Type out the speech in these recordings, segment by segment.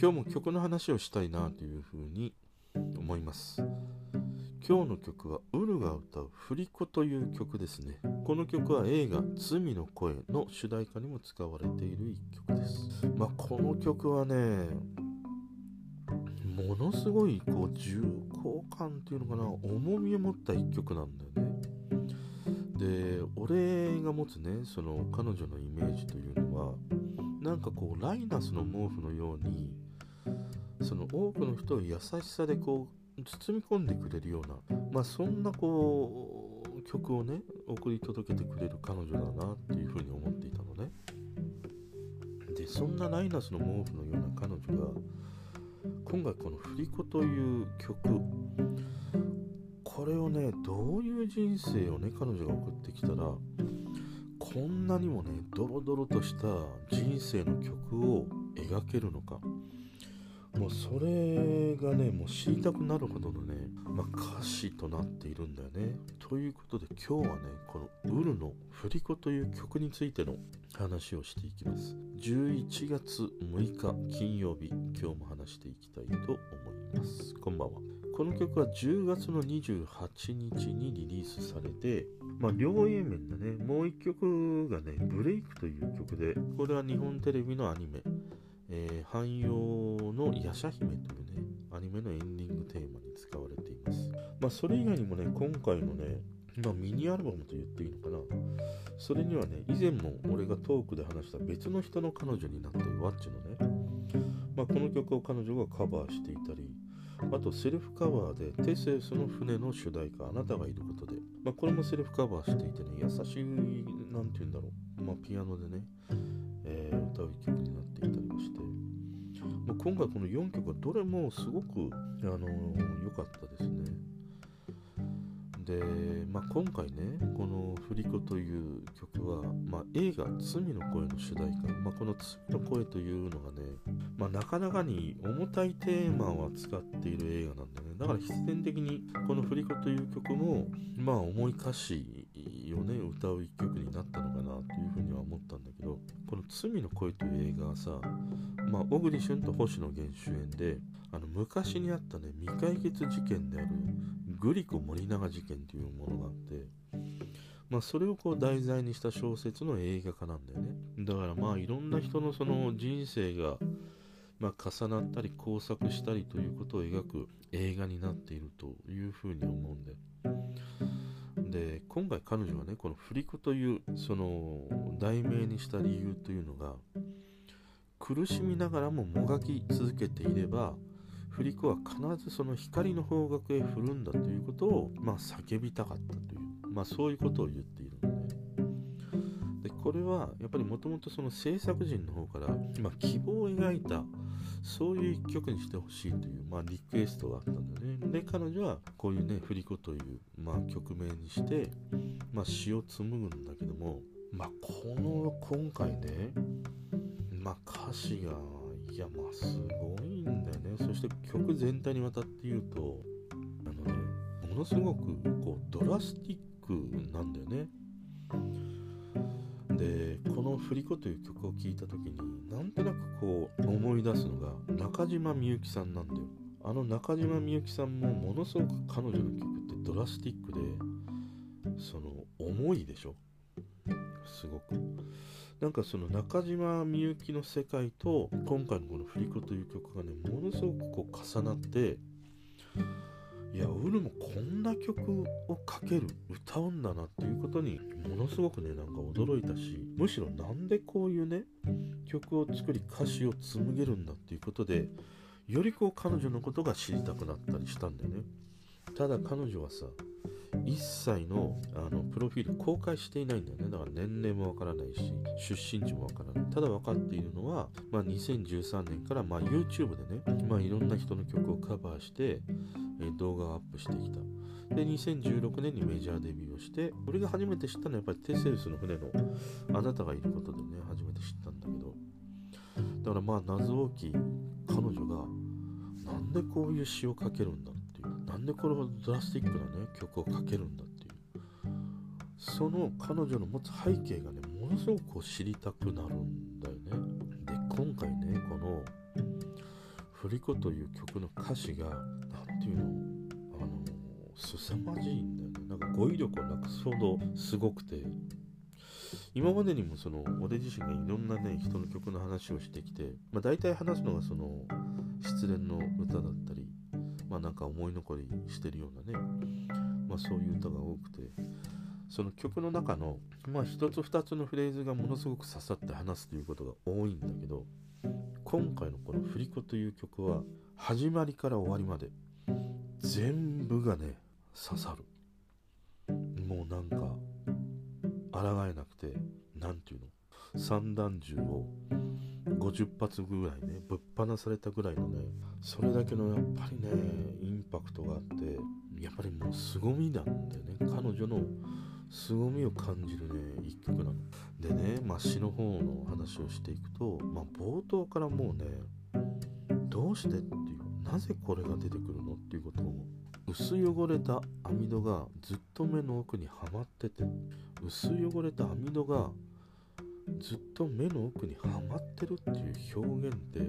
今日も曲の話をしたいなというふうに思います。今日の曲はウルが歌う「振り子」という曲ですね。この曲は映画「罪の声」の主題歌にも使われている一曲です。まあこの曲はねものすごいこう重厚感っていうのかな重みを持った一曲なんだよね。で俺が持つねその彼女のイメージというのはなんかこうライナスの毛布のようにその多くの人を優しさでこう包み込んでくれるようなまあそんなこう曲をね送り届けてくれる彼女だなっていうふうに思っていたのね。でそんなライナスの毛布のような彼女が今回この「振り子」という曲これをねどういう人生をね彼女が送ってきたらこんなにもねドロドロとした人生の曲を描けるのか。もうそれがねもう知りたくなるほどのね、まあ、歌詞となっているんだよね。ということで今日はねこの「ウルの振り子」という曲についての話をしていきます。11月6日金曜日今日も話していきたいと思います。こんばんは。この曲は10月の28日にリリースされて、まあ、両 A 面だね、もう1曲がね、ブレイクという曲で、これは日本テレビのアニメ、えー、汎用のヤシャ姫というね、アニメのエンディングテーマに使われています。まあ、それ以外にもね、今回のね、まあ、ミニアルバムと言っていいのかな。それにはね、以前も俺がトークで話した別の人の彼女になってるワッチのね、まあ、この曲を彼女がカバーしていたり、あとセルフカバーでテセウスの船の主題歌あなたがいることで、まあ、これもセルフカバーしていてね優しい何て言うんだろう、まあ、ピアノでね、えー、歌う曲になっていたりもして、まあ、今回この4曲はどれもすごくあの良かったですね。で、まあ、今回ねこの「振り子」という曲は、まあ、映画「罪の声」の主題歌、まあ、この「罪の声」というのがね、まあ、なかなかに重たいテーマを扱っている映画なんだよね。だから必然的にこの「振り子」という曲もまあ重い歌詞をね歌う一曲になったのかなというふうには思ったんだけどこの「罪の声」という映画はさまあ、小栗旬と星野源主演であの昔にあったね未解決事件であるグリコ森永事件というものがあって、まあ、それをこう題材にした小説の映画化なんだよね。だからまあいろんな人のその人生が、まあ、重なったり交錯したりということを描く映画になっているというふうに思うんだよ。で今回彼女はねこの「振り子」というその題名にした理由というのが苦しみながらももがき続けていれば振り子は必ずその光の方角へ振るんだということを、まあ、叫びたかったという、まあ、そういうことを言っている。のででこれはやっぱりもともとその制作陣の方から、まあ、希望を描いたそういう一曲にしてほしいという、まあ、リクエストがあったんだよね。で彼女はこういうね振り子という、まあ、曲名にして、まあ、詩を紡ぐんだけども、まあ、この今回ね、まあ、歌詞がいやまあすごいんだよね。そして曲全体にわたって言うとあのねものすごくこうドラスティックなんだよねでこの「振り子」という曲を聴いた時になんとなくこう思い出すのが中島みゆきさんなんだよ。あの中島みゆきさんもものすごく彼女の曲ってドラスティックでその重いでしょ？すごく。なんかその中島みゆきの世界と今回のこの「振り子」という曲がねものすごくこう重なってな曲を書ける歌うんだなっていうことにものすごくねなんか驚いたしむしろなんでこういうね曲を作り歌詞を紡げるんだっていうことでよりこう彼女のことが知りたくなったりしたんだよね。ただ彼女はさ一切のあのプロフィール公開していないんだよね。だから年齢もわからないし出身地もわからない。ただ分かっているのは、まあ、2013年から、まあ、YouTube でね、まあ、いろんな人の曲をカバーして、え、動画をアップしてきた。で2016年にメジャーデビューをして俺が初めて知ったのはやっぱりテセウスの船のあなたがいることでね初めて知ったんだけど。だからまあ謎多き彼女がなんでこういう詩を書けるんだなんでこれほどドラスティックなね曲を書けるんだっていう。その彼女の持つ背景がねものすごくこう知りたくなるんだよね。で今回ねこの振り子という曲の歌詞が何ていうのあの凄まじいんだよね。なんか語彙力をなくすほどすごくて。今までにもその俺自身がいろんなね人の曲の話をしてきて、まあ、大体話すのがその失恋の歌だったりまあなんか思い残りしてるようなねまあそういう歌が多くてその曲の中のまあ一つ二つのフレーズがものすごく刺さって話すということが多いんだけど今回のこの「振り子」という曲は始まりから終わりまで全部がね刺さる。もうなんか抗えなくて何ていうの？散弾銃を50発ぐらいねぶっ放されたぐらいのねそれだけのやっぱりねインパクトがあってやっぱりもう凄みなんだよね。彼女の凄みを感じるね一曲なの。でねまあ詩の方の話をしていくとまあ冒頭からもうねどうしてっていうなぜこれが出てくるのっていうことを薄汚れた網戸がずっと目の奥にはまってて薄汚れた網戸がずっと目の奥にはまってるっていう表現って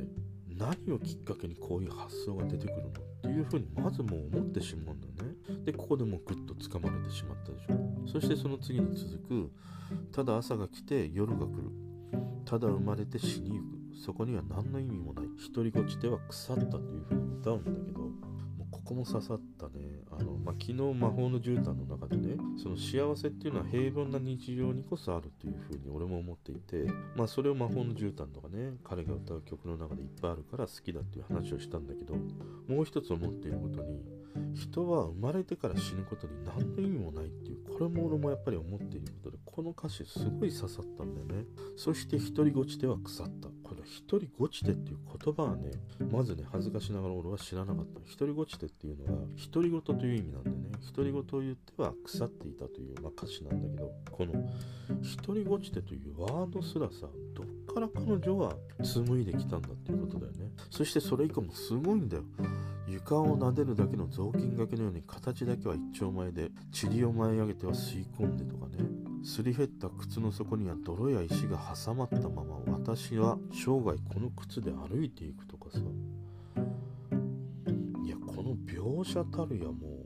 何をきっかけにこういう発想が出てくるのっていうふうにまずもう思ってしまうんだよね。でここでもうグッと掴まれてしまったでしょ。そしてその次に続くただ朝が来て夜が来るただ生まれて死にゆくそこには何の意味もない独りごちでは腐ったというふうに歌うんだけどこも刺さったね。あの、まあ、昨日魔法の絨毯の中でねその幸せっていうのは平凡な日常にこそあるというふうに俺も思っていてまあそれを魔法の絨毯とかね彼が歌う曲の中でいっぱいあるから好きだっていう話をしたんだけどもう一つ思っていることに人は生まれてから死ぬことに何の意味もないっていうこれも俺もやっぱり思っていることでこの歌詞すごい刺さったんだよね。そして独りごちでは腐った。この独りごちてっていう言葉はねまずね恥ずかしながら俺は知らなかった。独りごちてっていうのは独り言という意味なんでね。独り言を言っては腐っていたという、まあ、歌詞なんだけどこの独りごちてというワードすらさどっから彼女は紡いできたんだっていうことだよね。そしてそれ以降もすごいんだよ。床を撫でるだけの雑巾がけのように形だけは一丁前で塵を舞い上げては吸い込んでとかね。すり減った靴の底には泥や石が挟まったまま私は生涯この靴で歩いていくとかさ。いやこの描写たるやも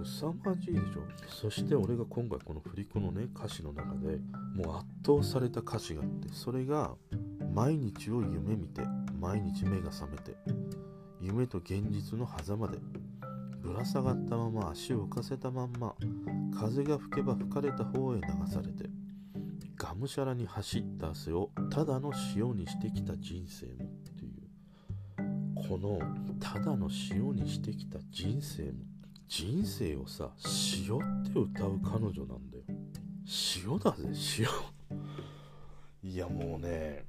う凄まじいでしょ。そして俺が今回この振り子のね歌詞の中でもう圧倒された歌詞があってそれが毎日を夢見て毎日目が覚めて夢と現実の狭間でぶら下がったまま足を浮かせたまんま風が吹けば吹かれた方へ流されてがむしゃらに走った汗をただの塩にしてきた人生もっていう。このただの塩にしてきた人生も人生をさ塩って歌う彼女なんだよ。塩だぜ塩。いやもうね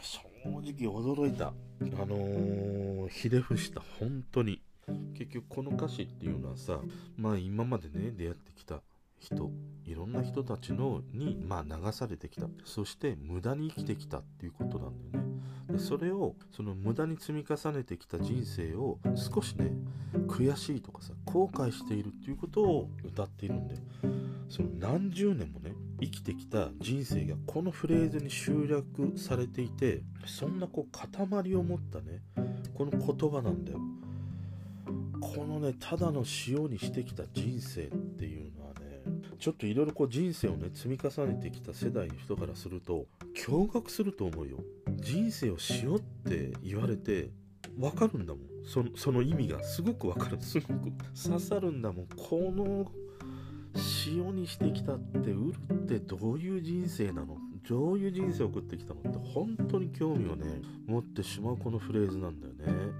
正直驚いた。あのー、ひれ伏した本当に。結局この歌詞っていうのはさまあ今までね出会ってきた人いろんな人たちのに、まあ、流されてきた。そして無駄に生きてきたっていうことなんだよね。でそれをその無駄に積み重ねてきた人生を少しね悔しいとかさ後悔しているっていうことを歌っているんでその何十年もね生きてきた人生がこのフレーズに集約されていてそんなこう塊を持ったねこの言葉なんだよ。このねただの塩にしてきた人生っていうのはねちょっといろいろこう人生をね積み重ねてきた世代の人からすると驚愕すると思うよ。人生を塩って言われてわかるんだもん。そその意味がすごくわかる。すごく刺さるんだもん。この塩にしてきたってウルってどういう人生なの？どういう人生を送ってきたのって本当に興味をね持ってしまうこのフレーズなんだよね。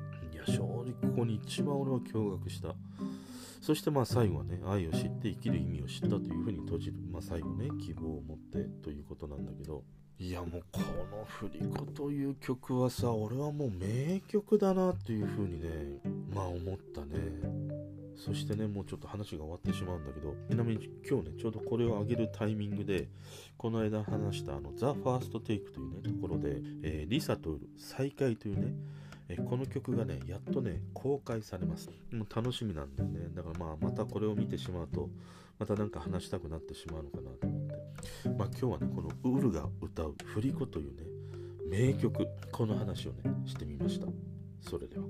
正ここに一番俺は驚愕した。そしてまあ最後はね愛を知って生きる意味を知ったというふうに閉じる。まあ最後ね希望を持ってということなんだけど。いやもうこの「振り子」という曲はさ俺はもう名曲だなっていうふうにねまあ思ったね。そしてねもうちょっと話が終わってしまうんだけど。ちなみに今日ねちょうどこれを上げるタイミングでこの間話したあの「ザ・ファーストテイクというねところで、えー、リサとウル再会というねえこの曲がね、やっとね、公開されます。もう楽しみなんですね。だからまあ、またこれを見てしまうと、また何か話したくなってしまうのかなと思って。まあ今日はね、このウルが歌う振り子というね、名曲この話をねしてみましたそれでは